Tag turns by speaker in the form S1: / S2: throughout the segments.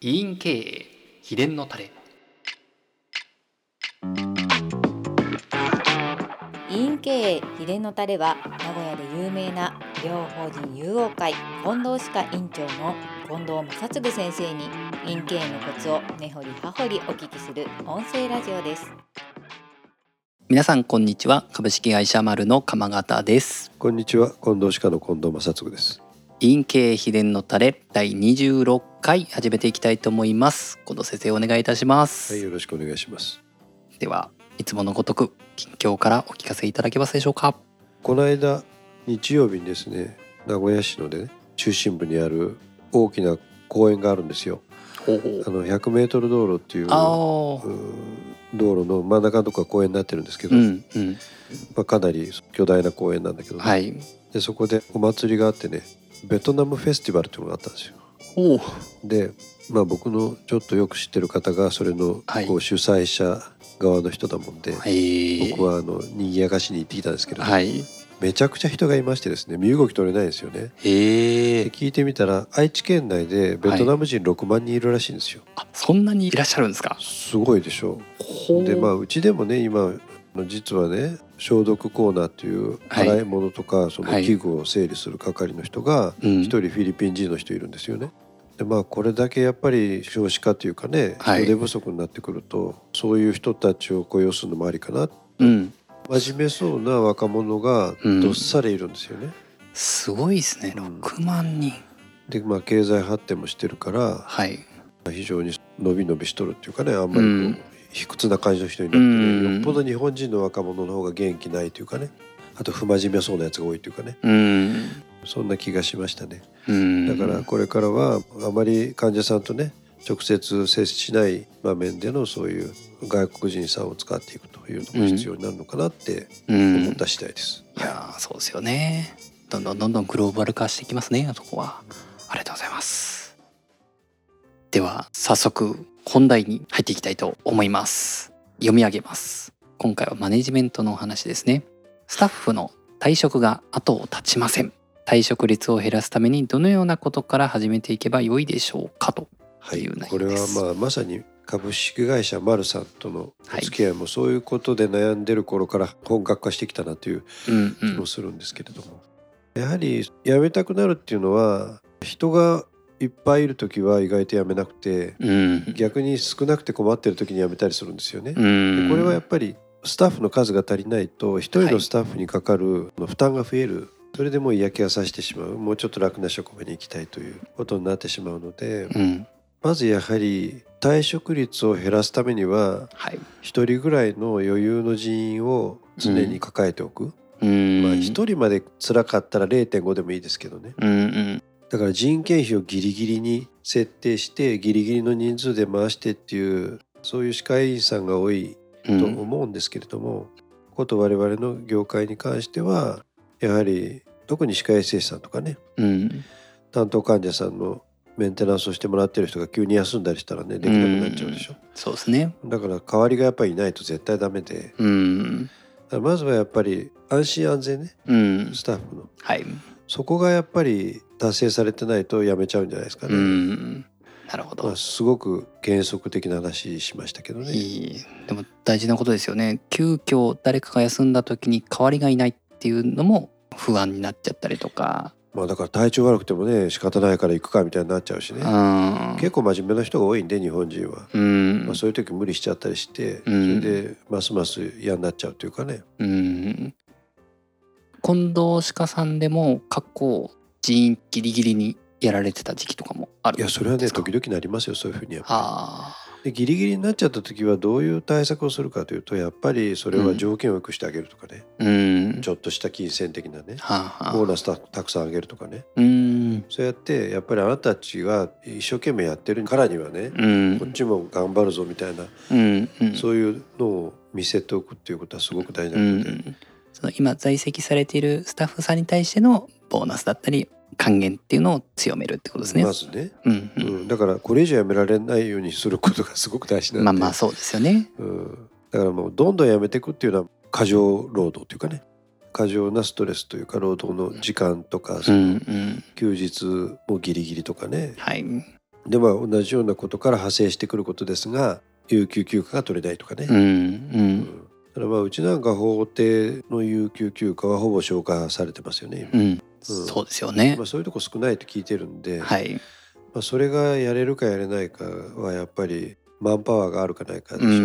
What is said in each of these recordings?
S1: 委員経営秘伝のタレ。
S2: 委員経営秘伝のタレは名古屋で有名な医療法人友王会近藤歯科院長の近藤正嗣先生に委員経営のコツを根掘り葉掘りお聞きする音声ラジオです。
S1: 皆さんこんにちは。株式会社丸の鎌形です。
S3: こんにちは。近藤歯科の近藤正嗣です
S1: 委員経営秘伝のタレ第26回始めていきたいと思います。近藤先生お願いいたします、
S3: はいよろしくお願いします。
S1: ではいつものごとく近況からお聞かせいただけますでしょうか？
S3: この間日曜日にですね名古屋市のね中心部にある大きな公園があるんですよ。あの100メートル道路っていう道路の真ん中のとこが公園になってるんですけど、
S1: うんうん。
S3: まあ、かなり巨大な公園なんだけどね、
S1: はい。
S3: でそこでお祭りがあってねベトナムフェスティバルっていうのがあったんですよ。でまあ僕のちょっとよく知ってる方がそれの
S1: はい。
S3: こう主催者側の人だもんで、
S1: はい
S3: 僕はあの賑やかしに行ってきたんですけど、
S1: はい。
S3: めちゃくちゃ人がいましてですね身動き取れないんですよね。で聞いてみたら愛知県内でベトナム人6万人いるらしいんですよ。
S1: あそんなにいらっしゃるんですか？
S3: すごいでしょ
S1: ほ
S3: う。でまあうちでもね今実はね消毒コーナーっていう
S1: はい。
S3: 洗い物とかその
S1: はい。
S3: 器具を整理する係の人が
S1: うん。
S3: 一人フィリピン人の人いるんですよね。でまあこれだけやっぱり少子化というかね
S1: はい。
S3: 人手不足になってくるとそういう人たちを雇用するのもありかな
S1: うん。
S3: 真面目そうな若者が
S1: うん。
S3: どっさりいるんですよね。
S1: すごいですね。
S3: うん。
S1: 6万人。
S3: でまあ経済発展もしてるから
S1: はい。
S3: 非常に伸び伸びしとるっていうかねあんまりこう、
S1: うん
S3: 卑屈な感じの人になってね、
S1: うん。
S3: よっぽど日本人の若者の方が元気ないというかね。あと不真面目そうなやつが多いというかね。
S1: うん。
S3: そんな気がしましたね。
S1: うん。
S3: だからこれからはあまり患者さんとね直接接しない場面でのそういう外国人さんを使っていくというのも必要になるのかなって
S1: うん。
S3: 思った次第です。
S1: いやーそうですよね。どんどんどんどんグローバル化していきますねあそこは。ありがとうございます。では早速本題に入っていきたいと思います。読み上げます。今回はマネジメントのお話ですね。スタッフの退職が後を絶ちません。退職率を減らすためにどのようなことから始めていけばよいでしょうかと。
S3: はい。
S1: いう内
S3: これは
S1: 容です
S3: まあまさに株式会社マルさんとのお付き合いもそういうことで悩んでる頃から本格化してきたなという気も
S1: ん
S3: するんですけれども、やはり辞めたくなるっていうのは人がいっぱいいる時は意外と辞めなくて
S1: うん。
S3: 逆に少なくて困ってる時に辞めたりするんですよね。
S1: うん。
S3: でこれはやっぱりスタッフの数が足りないと一人のスタッフにかかる負担が増える、それでもう嫌気がさしてしまう。もうちょっと楽な職場に行きたいということになってしまうので、
S1: うん。
S3: まずやはり退職率を減らすためには
S1: はい。
S3: 一人ぐらいの余裕の人員を常に抱えておく、
S1: うん。
S3: まあ一人まで辛かったら0.5でもいいですけどね。
S1: うんうん
S3: だから人件費をギリギリに設定してギリギリの人数で回してっていうそういう歯科医院さんが多い
S1: うん。
S3: と思うんですけれども、こと我々の業界に関してはやはり特に歯科衛生士さんとかね
S1: うん。
S3: 担当患者さんのメンテナンスをしてもらってる人が急に休んだりしたらねできなくなっちゃうでしょ、
S1: そうですね。
S3: だから代わりがやっぱりいないと絶対ダメで。
S1: うん。
S3: まずはやっぱり安心安全ね
S1: うん。
S3: スタッフの。
S1: はい。
S3: そこがやっぱり達成されてないとやめちゃうんじゃないですか
S1: う
S3: ね、
S1: ん。なるほど。
S3: まあ、すごく原則的な話しましたけどね。
S1: でも大事なことですよね。急遽誰かが休んだ時に代わりがいないっていうのも不安になっちゃったりとか。
S3: まあだから体調悪くてもね仕方ないから行くかみたいになっちゃうしね。
S1: うん
S3: 結構真面目な人が多いんで日本人は、
S1: うん。
S3: まあ、そういう時無理しちゃったりして、
S1: うん。
S3: それでますます嫌になっちゃうというかね
S1: うん近藤歯科さんでも過去人員ギリギリにやられてた時期とかもある。
S3: いやそれはね時々なりますよそういうふうにやっぱ
S1: あ
S3: りでギリギリになっちゃった時はどういう対策をするかというとやっぱりそれは条件を良くしてあげるとかね、
S1: あうん。
S3: ちょっとした金銭的なね
S1: は
S3: ボーナスたたくさんあげるとかね。
S1: うん。
S3: そうやってやっぱりあなたたちが一生懸命やってるからにはね、
S1: うん。
S3: こっちも頑張るぞみたいな、
S1: うんうん。
S3: そういうのを見せておくっていうことはすごく大事
S1: う
S3: なので、
S1: ん、その今在籍されているスタッフさんに対してのボーナスだったり還元っていうのを強めるってことですね。
S3: まずね、
S1: うんう
S3: うん。ん、だからこれ以上やめられないようにすることがすごく大事なんで。
S1: まあまあそうですよね。
S3: うん、だからもうどんどんやめていくっていうのは過剰労働というかね。過剰なストレスというか労働の時間とかそ
S1: うん
S3: 休日もギリギリとかね、
S1: はい。
S3: でまあ同じようなことから派生してくることですが有給休暇が取れないとかね、
S1: うんう
S3: うん。だからまあうちなんか法定の有給休暇はほぼ消化されてますよね、今
S1: うん。そうですよね。
S3: まあ、そういうとこ少ないと聞いてるんで、
S1: はい。
S3: まあ、それがやれるかやれないかはやっぱりマンパワーがあるかないかでしょう、
S1: うんう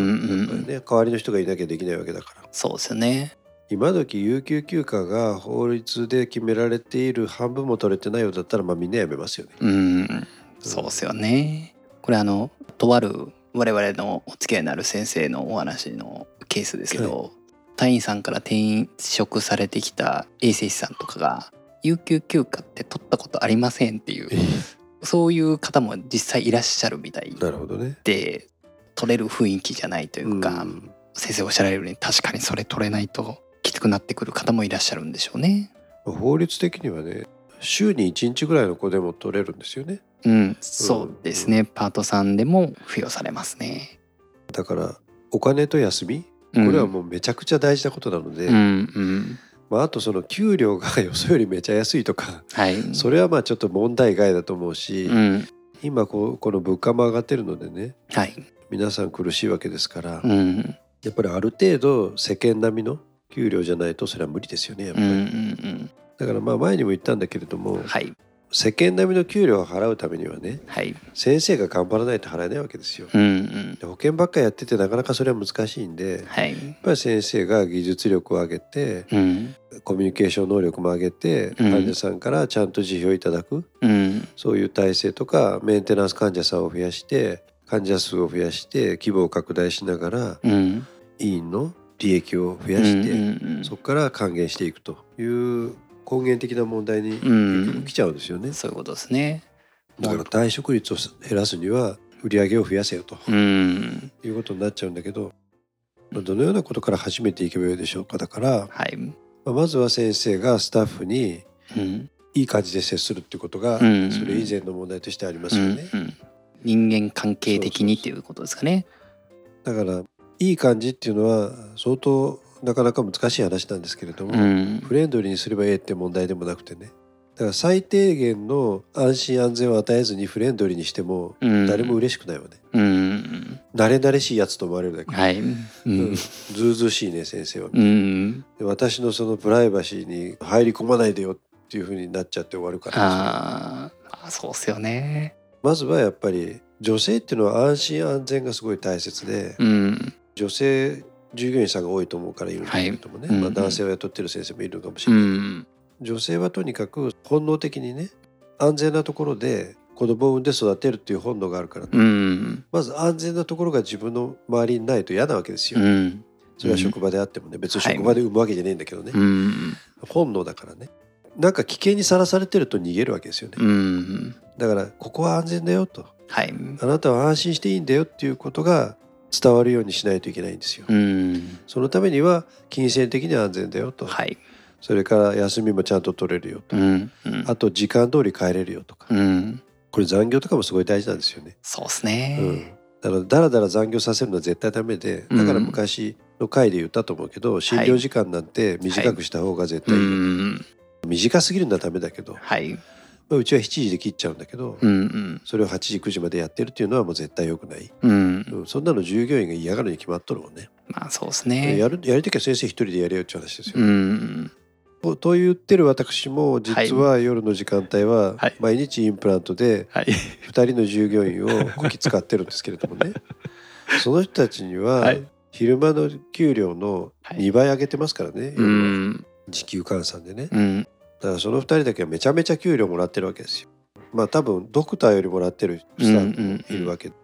S1: ん
S3: ね代わりの人がいなきゃできないわけだから。
S1: そうですよね。
S3: 今時有給休暇が法律で決められている半分も取れてないようだったらまあみんなやめますよね。
S1: うん。そうですよね。これあのとある我々のお付き合いのある先生のお話のケースですけど、隊員さんから転職されてきた衛生士さんとかが有給休暇って取ったことありませんっていうそういう方も実際いらっしゃるみたい
S3: なるほどね。
S1: で取れる雰囲気じゃないというか、
S3: うん
S1: 先生おっしゃられるように確かにそれ取れないときつくなってくる方もいらっしゃるんでしょうね。
S3: 法律的にはね週に1日ぐらいの子でも取れるんですよね。
S1: うん、そうですね、パートさんでも付与されますね。
S3: だからお金と休みこ
S1: こ
S3: れはもうめちゃくちゃ大事なことなので、
S1: うんうん
S3: まあ、あとその給料がよそよりめちゃ安いとか
S1: はい。
S3: それはまあちょっと問題外だと思うし、
S1: うん。
S3: 今こうこの物価も上がってるのでね
S1: はい。
S3: 皆さん苦しいわけですから、
S1: うん。
S3: やっぱりある程度世間並みの給料じゃないとそれは無理ですよねやっぱり、
S1: うんうん
S3: だからまあ前にも言ったんだけれども、
S1: うんはい
S3: 世間並みの給料を払うためにはね
S1: はい。
S3: 先生が頑張らないと払えないわけですよ。
S1: うんうん。
S3: で保険ばっかやっててなかなかそれは難しいんでやっ
S1: はい
S3: ぱり先生が技術力を上げて
S1: うん。
S3: コミュニケーション能力も上げて
S1: うん。
S3: 患者さんからちゃんと辞表をいただく。
S1: うん。
S3: そういう体制とかメンテナンス患者さんを増やして患者数を増やして規模を拡大しながら
S1: うん。
S3: 医院の利益を増やして、そこから還元していくという根源的な問題に
S1: うん
S3: 結局来ちゃうんですよね。
S1: そういうことですね。
S3: だから退職率を減らすには売り上げを増やせよと
S1: うん
S3: いうことになっちゃうんだけど、まあどのようなことから始めていけばよいでしょうかだから、
S1: はい
S3: まあまずは先生がスタッフに
S1: うん
S3: いい感じで接するっていうことが、
S1: うん
S3: それ以前の問題としてあります
S1: うん
S3: よね。
S1: うん人間関係的にっていうことですかね。
S3: だからいい感じっていうのは相当なかなか難しい話なんですけれども、
S1: うん。
S3: フレンドリーにすればええって問題でもなくてね。だから最低限の安心安全を与えずにフレンドリーにしても
S1: うん。
S3: 誰も嬉しくないわね、
S1: うん。
S3: 慣れ慣れしいやつと思われるだけ、
S1: はい。う
S3: うん。
S1: ん
S3: ずうずうしいね先生は、
S1: うん。
S3: で私のそのプライバシーに入り込まないでよっていう風になっちゃって終わるから。
S1: あー。あそうっすよね。
S3: まずはやっぱり女性っていうのは安心安全がすごい大切で、
S1: うん。
S3: 女性従業員さんが多いと思うからいるんだけれどもね、まあ、
S1: はいうん。うん
S3: 男性を雇ってる先生もいるかもし
S1: う
S3: れない、
S1: ん
S3: 女性はとにかく本能的にね安全なところで子供を産んで育てるっていう本能があるから、
S1: うん
S3: まず安全なところが自分の周りにないと嫌なわけですよ、
S1: うん
S3: それは職場であってもね。別に
S1: はい
S3: 職場で産むわけじゃねえんだけどね、
S1: うん
S3: 本能だからね。なんか危険にさらされてると逃げるわけですよね、
S1: うん。
S3: だからここは安全だよと。
S1: はい。
S3: あなたは安心していいんだよっていうことが伝わるようにしないといけないんですよ、
S1: うん。
S3: そのためには金銭的に安全だよと、
S1: はい。
S3: それから休みもちゃんと取れるよと、
S1: うんうん。
S3: あと時間通り帰れるよとか、
S1: うん。
S3: これ残業とかもすごい大事なんですよね。
S1: そうっす
S3: うん。
S1: ね。、
S3: だからだらだら残業させるのは絶対ダメでだから昔の回で言ったと思うけど、診療時間なんて短くした方が絶
S1: う
S3: 対いい、
S1: ん。
S3: 短すぎるのはダメだけど、ま
S1: はい。
S3: あ、うちは7時で切っちゃうんだけど、
S1: うんうん。
S3: それを8時9時までやってるっていうのはもう絶対良くない、
S1: うん。
S3: うん、そんなの従業員が嫌がるに決まっとるもんね。
S1: まあそうっすね。
S3: やるやりたきゃ先生一人でやれよって話ですよ、
S1: うん
S3: とと言ってる私も実は夜の時間帯は
S1: はい。
S3: 毎日インプラントで
S1: はい。
S3: 2人の従業員をこき使ってるんですけれどもね。その人たちには
S1: はい。
S3: 昼間の給料の2倍上げてますからね、時給換算でね。
S1: うん
S3: だからその2人だけはめちゃめちゃ給料もらってるわけですよ。まあ多分ドクターよりもらってるスタッフもいるわけ、ま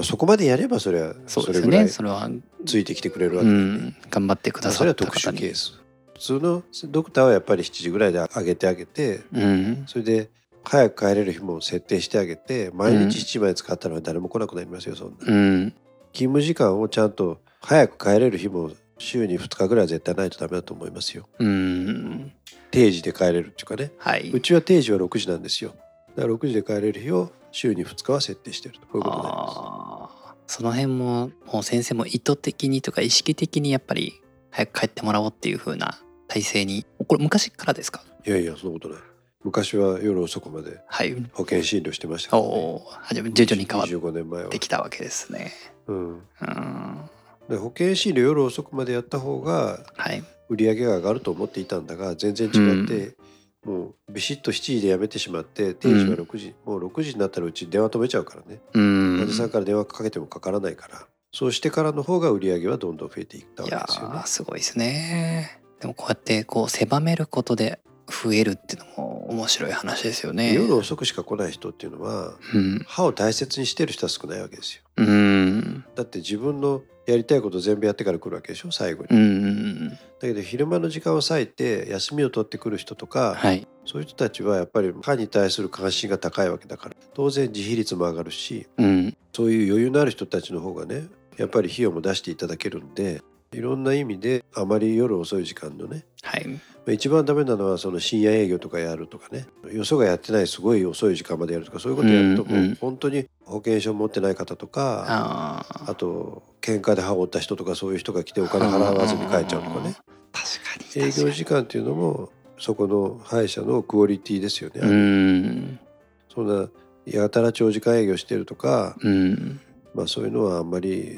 S3: あ、そこまでやればそれは
S1: そ
S3: れぐらいついてきてくれるわ
S1: う
S3: けで、ね
S1: ん。頑張ってくださった
S3: それは特殊ケース。普通のドクターはやっぱり7時ぐらいで上げてあげて
S1: うん。
S3: それで早く帰れる日も設定してあげて毎日7時まで使ったら誰も来なくなりますよそんな。
S1: うん。
S3: 勤務時間をちゃんと早く帰れる日も週に2日ぐらいは絶対ないとダメだと思いますよ。
S1: うん
S3: 定時で帰れるっていうかね。
S1: はい。
S3: うちは定時は6時なんですよ。だから6時で帰れる日を週に2日は設定してると。こういうことになります。
S1: その辺ももう先生も意図的にとか意識的にやっぱり早く帰ってもらおうっていう風な体制に。これ昔からですか？
S3: いやいやそんなことない。昔は夜遅くまで
S1: はい。
S3: 保険診療してましたからね。
S1: おー。あじゃあ徐々に変わっ
S3: 25年前は。
S1: て。きたわけですね。
S3: うん。
S1: うん。
S3: で保険診療夜遅くまでやった方が
S1: はい
S3: 売り上げが上がると思っていたんだが全然違って、もうビシッと7時で辞めてしまって定時は6時、もう6時になったらうち電話止めちゃうからね。
S1: うん。
S3: 患者さんから電話かけてもかからないから。そうしてからの方が売り上げはどんどん増えていったわけですよね。
S1: ー。すごいですね。でもこうやってこう狭めることで増えるっていうのも面白い話ですよね。
S3: 夜遅くしか来ない人っていうのは
S1: うん。
S3: 歯を大切にしてる人は少ないわけですよ。
S1: うん
S3: だって自分のやりたいこと全部やってから来るわけでしょ最後に。
S1: うんうん
S3: だけど昼間の時間を割いて休みを取ってくる人とか、
S1: はい。
S3: そういう人たちはやっぱり歯に対する関心が高いわけだから当然自費率も上がるし
S1: うん。
S3: そういう余裕のある人たちの方がねやっぱり費用も出していただけるんでいろんな意味であまり夜遅い時間のね。
S1: はい。
S3: まあ一番ダメなのはその深夜営業とかやるとかね。よそがやってないすごい遅い時間までやるとかそういうことやるとも
S1: うんうん。
S3: う本当に保険証持ってない方とか
S1: あー。
S3: あと喧嘩で歯を折った人とかそういう人が来てお金払わずに帰っちゃうとかね。
S1: 確かに。
S3: 営業時間っていうのもそこの歯医者のクオリティですよね。
S1: うん。
S3: そんなやたら長時間営業してるとか、
S1: うん。
S3: まあ、そういうのはあんまり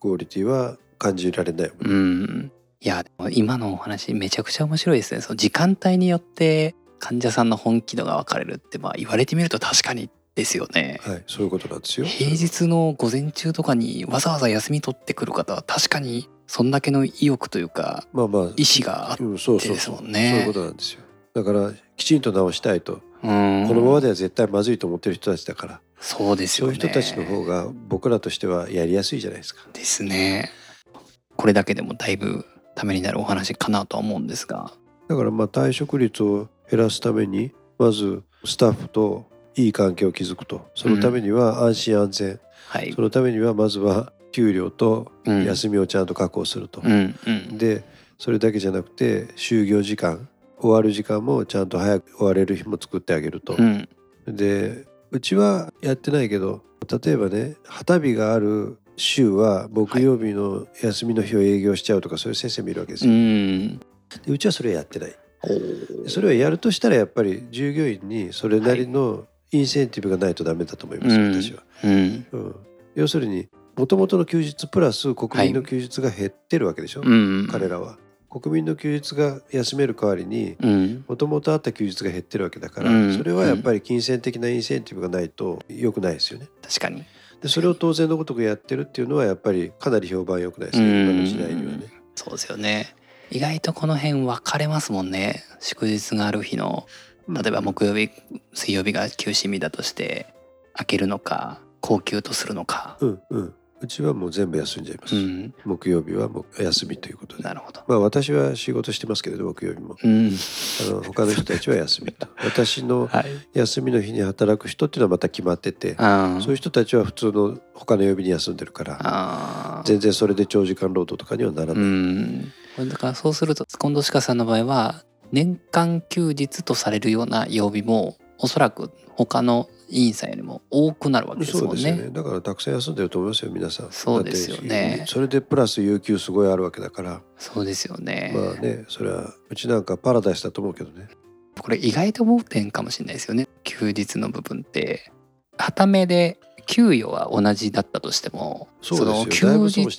S3: クオリティは感じられないよね。
S1: うん。いやでも今のお話めちゃくちゃ面白いですね。その時間帯によって患者さんの本気度が分かれるってまあ言われてみると確かにですよね。
S3: はい、そういうことなんですよ。
S1: 平日の午前中とかにわざわざ休み取ってくる方は確かにそんだけの意欲というか
S3: まあまあ、
S1: 意思があっ
S3: うん、そうそう
S1: です
S3: そう。
S1: もんね
S3: そういうことなんですよ。だからきちんと直したいと、
S1: うん。
S3: このままでは絶対まずいと思ってる人たちだから、
S1: そうですよね。
S3: そういう人たちの方が僕らとしてはやりやすいじゃないですか。
S1: ですねこれだけでもだいぶためになるお話かなとは思うんですが。
S3: だからまあ退職率を減らすためにまずスタッフといい関係を築くと。そのためには安心安全、
S1: はい。
S3: そのためにはまずは給料と
S1: うん。
S3: 休みをちゃんと確保すると。
S1: うんうん。
S3: でそれだけじゃなくて就業時間終わる時間もちゃんと早く終われる日も作ってあげると。
S1: うん。
S3: でうちはやってないけど例えばね旗日がある週は木曜日の休みの日を営業しちゃうとかそういう先生もいるわけです
S1: う
S3: よ。
S1: ん。
S3: でうちはそれやってない。それをやるとしたらやっぱり従業員にそれなりのインセンティブがないとダメだと思います、
S1: うん。
S3: 私は。
S1: うん。
S3: うん、要するにもともとの休日プラス国民の休日が減ってるわけでしょ、
S1: うん。
S3: 彼らは。国民の休日が休める代わりに
S1: うん。
S3: もともとあった休日が減ってるわけだから、
S1: うん。
S3: それはやっぱり金銭的なインセンティブがないと良くないですよね。
S1: 確かに
S3: でそれを当然のごとくやってるっていうのはやっぱりかなり評判良くないですね、
S1: うん。
S3: 今の時代にはね。
S1: そうですよね。意外とこの辺分かれますもんね。祝日がある日の例えば木曜日水曜日が休診日だとして開けるのか高級とするのか。
S3: うんうんうちはもう全部休んじゃいます。
S1: うん。
S3: 木曜日はもう休みということで。
S1: なるほど。
S3: まあ私は仕事してますけれど木曜日も。
S1: うん。
S3: あの他の人たちは休みと。私の
S1: はい
S3: 休みの日に働く人っていうのはまた決まってて
S1: あ
S3: そういう人たちは普通の他の曜日に休んでるから全然それで長時間労働とかにはなら
S1: う
S3: ない、
S1: ん。これだからそうすると近藤鹿さんの場合は年間休日とされるような曜日もおそらく他の委員さんよりも多くなるわけですもんね。
S3: ですよね。だからたくさん休んでると思いますよ皆さん。
S1: そうですよね。
S3: それでプラス有給すごいあるわけだから。
S1: そうですよね。
S3: まあねそれはうちなんかパラダイスだと思うけどね。
S1: これ意外と盲点かもしれないですよね。休日の部分って。はためで給与は同じだったとしても
S3: そ
S1: の休日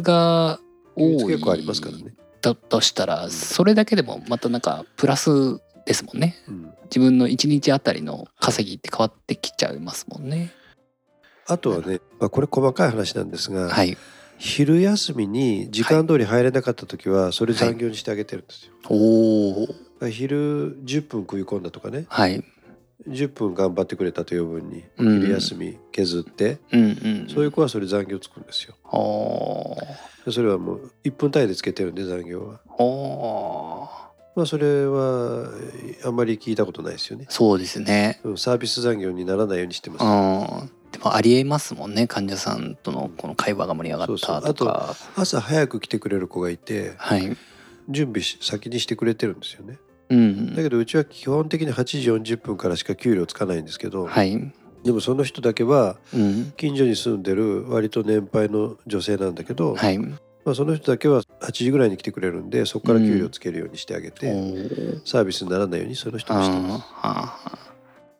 S1: が多い
S3: 結構ありますからね、
S1: だとしたらそれだけでもまたなんかプラスですもんね。
S3: うん、
S1: 自分の1日あたりの稼ぎって変わってきちゃいますもんね。
S3: あとはね、まあ、これ細かい話なんですが、
S1: はい。
S3: 昼休みに時間通り入れなかった時はそれ残業にしてあげてるんですよ、
S1: おお
S3: だから昼10分食い込んだとかね。
S1: はい。
S3: 10分頑張ってくれたという分に
S1: うん。
S3: 昼休み削って、
S1: うんうん
S3: そういう子はそれ残業つくんですよ。それはもう1分単位でつけてるんで残業はまあそれはあんまり聞いたことないですよね。
S1: そうですね。
S3: うんサービス残業にならないようにしてます、
S1: うん。でもありえますもんね患者さんとのこの会話が盛り上がったとか。
S3: 朝早く来てくれる子がいて
S1: はい。
S3: 準備し先にしてくれてるんですよね。
S1: うん。
S3: だけどうちは基本的に8時40分からしか給料つかないんですけど、
S1: はい。
S3: でもその人だけは
S1: うん。
S3: 近所に住んでる割と年配の女性なんだけど、
S1: はい
S3: まあ、その人だけは8時ぐらいに来てくれるんでそこから給料つけるようにしてあげ
S1: お
S3: て、
S1: ー
S3: サービスにならないようにその人
S1: あー
S3: にしてま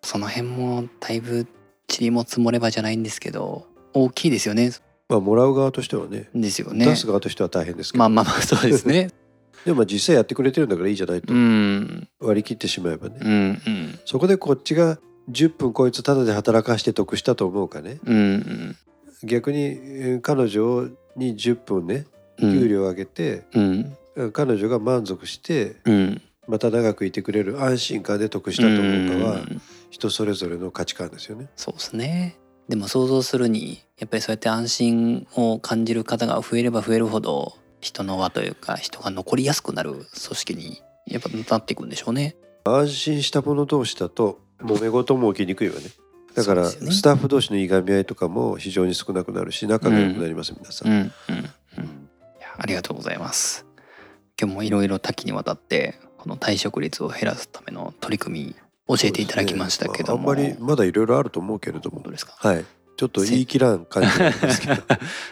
S3: す。
S1: その辺もだいぶ塵も積もればじゃないんですけど大きいですよね。
S3: まあもらう側としてはね
S1: ですよね。
S3: 出す側としては大変ですけど、
S1: まあまあまあそうですね。
S3: でもまあ実際やってくれてるんだからいいじゃないと。
S1: うん。
S3: 割り切ってしまえばね、
S1: うんうん。
S3: そこでこっちが10分こいつタダで働かして得したと思うかね。
S1: うんうん。
S3: 逆にえー彼女に10分ね
S1: うん
S3: 給料を上げて、
S1: うん
S3: 彼女が満足して
S1: うん
S3: また長くいてくれる安心感で得したと思うかは
S1: ん
S3: 人それぞれの価値観ですよね。
S1: そうですねでも想像するにやっぱりそうやって安心を感じる方が増えれば増えるほど人の輪というか人が残りやすくなる組織にやっぱなっていくんでしょうね。
S3: 安心した者同士だと揉め事も起きにくいわね。だから、スタッフ同士のいがみ合いとかも非常に少なくなるし仲が良くなります、皆さ。
S1: うんんうん。ありがとうございます。今日もいろいろ多岐にわたってこの退職率を減らすための取り組み教えていただきましたけど
S3: ね。まああんまりまだいろいろあると思うけれども。
S1: どうですか？
S3: はいちょっと言い切らん感じなんですけど。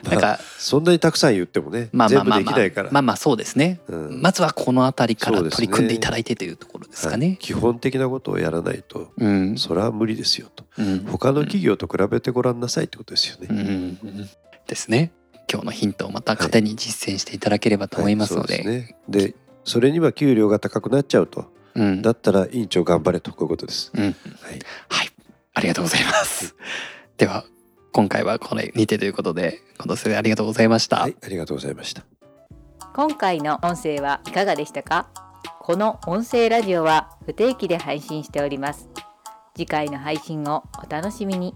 S1: なん
S3: まあ
S1: か
S3: そんなにたくさん言ってもね、
S1: まあまあまあまあ。
S3: 全部できないから、
S1: まあまあそうですね。
S3: うん。
S1: まずはこの辺りから取り組んでいただいてというところですか
S3: はい
S1: ね。
S3: 基本的なことをやらないと
S1: うん。
S3: それは無理ですよと。
S1: うん。
S3: 他の企業と比べてごらんなさいってことですよね、
S1: うん。ですね。今日のヒントをまた糧に実践していただければと思いますので、
S3: はいそうですね。でそれには給料が高くなっちゃうと。
S1: うん、
S3: だったら委員長頑張れとこういうことです、
S1: はい、ありがとうございます。では今回はこれにてということで、近藤先生ありがとうございました。
S3: はい、ありがとうございました。
S2: 今回の音声はいかがでしたか？この音声ラジオは不定期で配信しております。次回の配信をお楽しみに